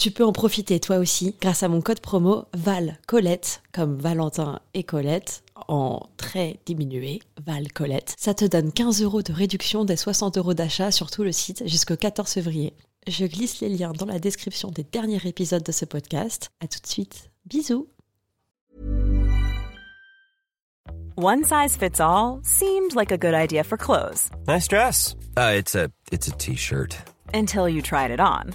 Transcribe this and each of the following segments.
Tu peux en profiter toi aussi grâce à mon code promo Val Colette, comme Valentin et Colette, en très diminué, Val Colette. Ça te donne 15 euros de réduction des 60 euros d'achat sur tout le site jusqu'au 14 février. Je glisse les liens dans la description des derniers épisodes de ce podcast. À tout de suite. Bisous. One size fits all seemed like a good idea for clothes Nice dress. Uh, it's a it's a t-shirt. until you tried it on.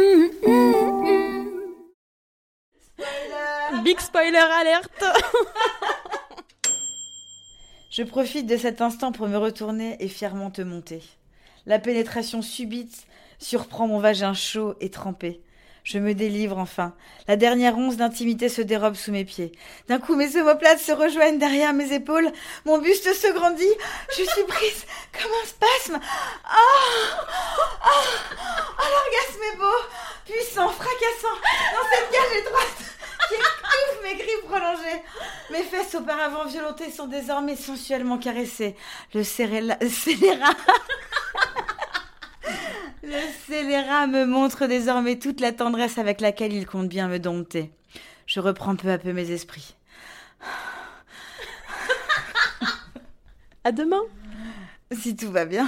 spoiler alerte Je profite de cet instant pour me retourner et fièrement te monter. La pénétration subite surprend mon vagin chaud et trempé. Je me délivre enfin. La dernière once d'intimité se dérobe sous mes pieds. D'un coup, mes omoplates se rejoignent derrière mes épaules. Mon buste se grandit. Je suis prise comme un spasme. Ah Ah Mes fesses auparavant violentées sont désormais sensuellement caressées. Le scélérat... Le scélérat me montre désormais toute la tendresse avec laquelle il compte bien me dompter. Je reprends peu à peu mes esprits. À demain Si tout va bien.